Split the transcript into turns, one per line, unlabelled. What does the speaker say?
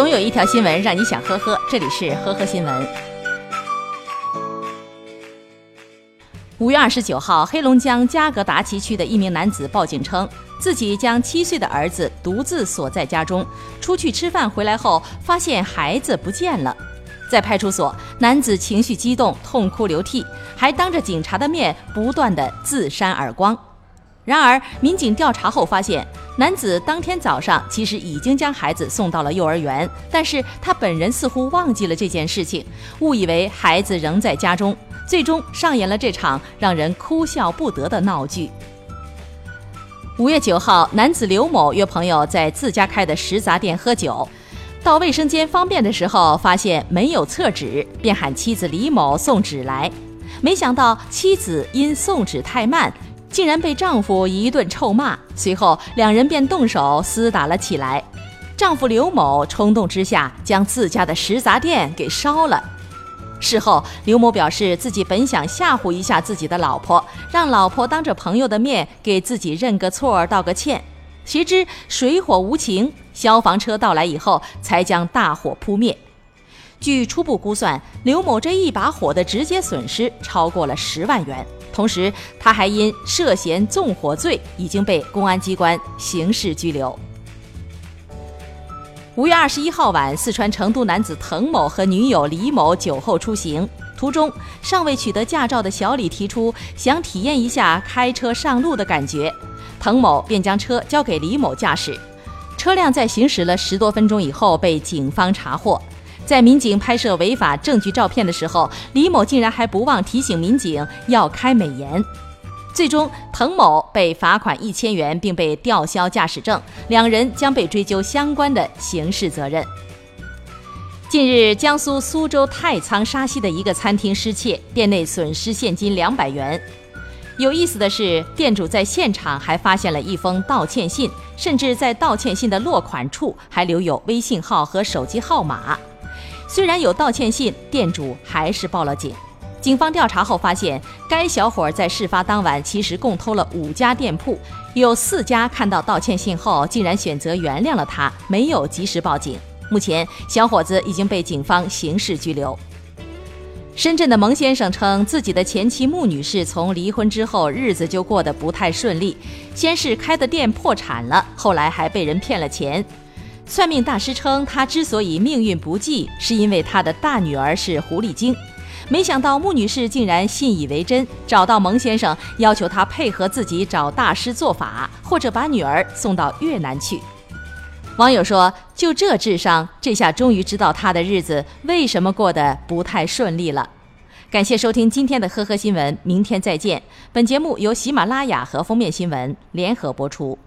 总有一条新闻让你想呵呵，这里是呵呵新闻。五月二十九号，黑龙江加格达奇区的一名男子报警称，自己将七岁的儿子独自锁在家中，出去吃饭回来后发现孩子不见了。在派出所，男子情绪激动，痛哭流涕，还当着警察的面不断的自扇耳光。然而，民警调查后发现，男子当天早上其实已经将孩子送到了幼儿园，但是他本人似乎忘记了这件事情，误以为孩子仍在家中，最终上演了这场让人哭笑不得的闹剧。五月九号，男子刘某约朋友在自家开的食杂店喝酒，到卫生间方便的时候，发现没有厕纸，便喊妻子李某送纸来，没想到妻子因送纸太慢。竟然被丈夫一顿臭骂，随后两人便动手厮打了起来。丈夫刘某冲动之下将自家的食杂店给烧了。事后，刘某表示自己本想吓唬一下自己的老婆，让老婆当着朋友的面给自己认个错、道个歉。谁知水火无情，消防车到来以后才将大火扑灭。据初步估算，刘某这一把火的直接损失超过了十万元。同时，他还因涉嫌纵火罪已经被公安机关刑事拘留。五月二十一号晚，四川成都男子滕某和女友李某酒后出行，途中尚未取得驾照的小李提出想体验一下开车上路的感觉，滕某便将车交给李某驾驶。车辆在行驶了十多分钟以后被警方查获。在民警拍摄违法证据照片的时候，李某竟然还不忘提醒民警要开美颜。最终，滕某被罚款一千元，并被吊销驾驶证，两人将被追究相关的刑事责任。近日，江苏苏州太仓沙溪的一个餐厅失窃，店内损失现金两百元。有意思的是，店主在现场还发现了一封道歉信，甚至在道歉信的落款处还留有微信号和手机号码。虽然有道歉信，店主还是报了警。警方调查后发现，该小伙在事发当晚其实共偷了五家店铺，有四家看到道歉信后，竟然选择原谅了他，没有及时报警。目前，小伙子已经被警方刑事拘留。深圳的蒙先生称，自己的前妻穆女士从离婚之后，日子就过得不太顺利，先是开的店破产了，后来还被人骗了钱。算命大师称，他之所以命运不济，是因为他的大女儿是狐狸精。没想到穆女士竟然信以为真，找到蒙先生，要求他配合自己找大师做法，或者把女儿送到越南去。网友说：“就这智商，这下终于知道他的日子为什么过得不太顺利了。”感谢收听今天的呵呵新闻，明天再见。本节目由喜马拉雅和封面新闻联合播出。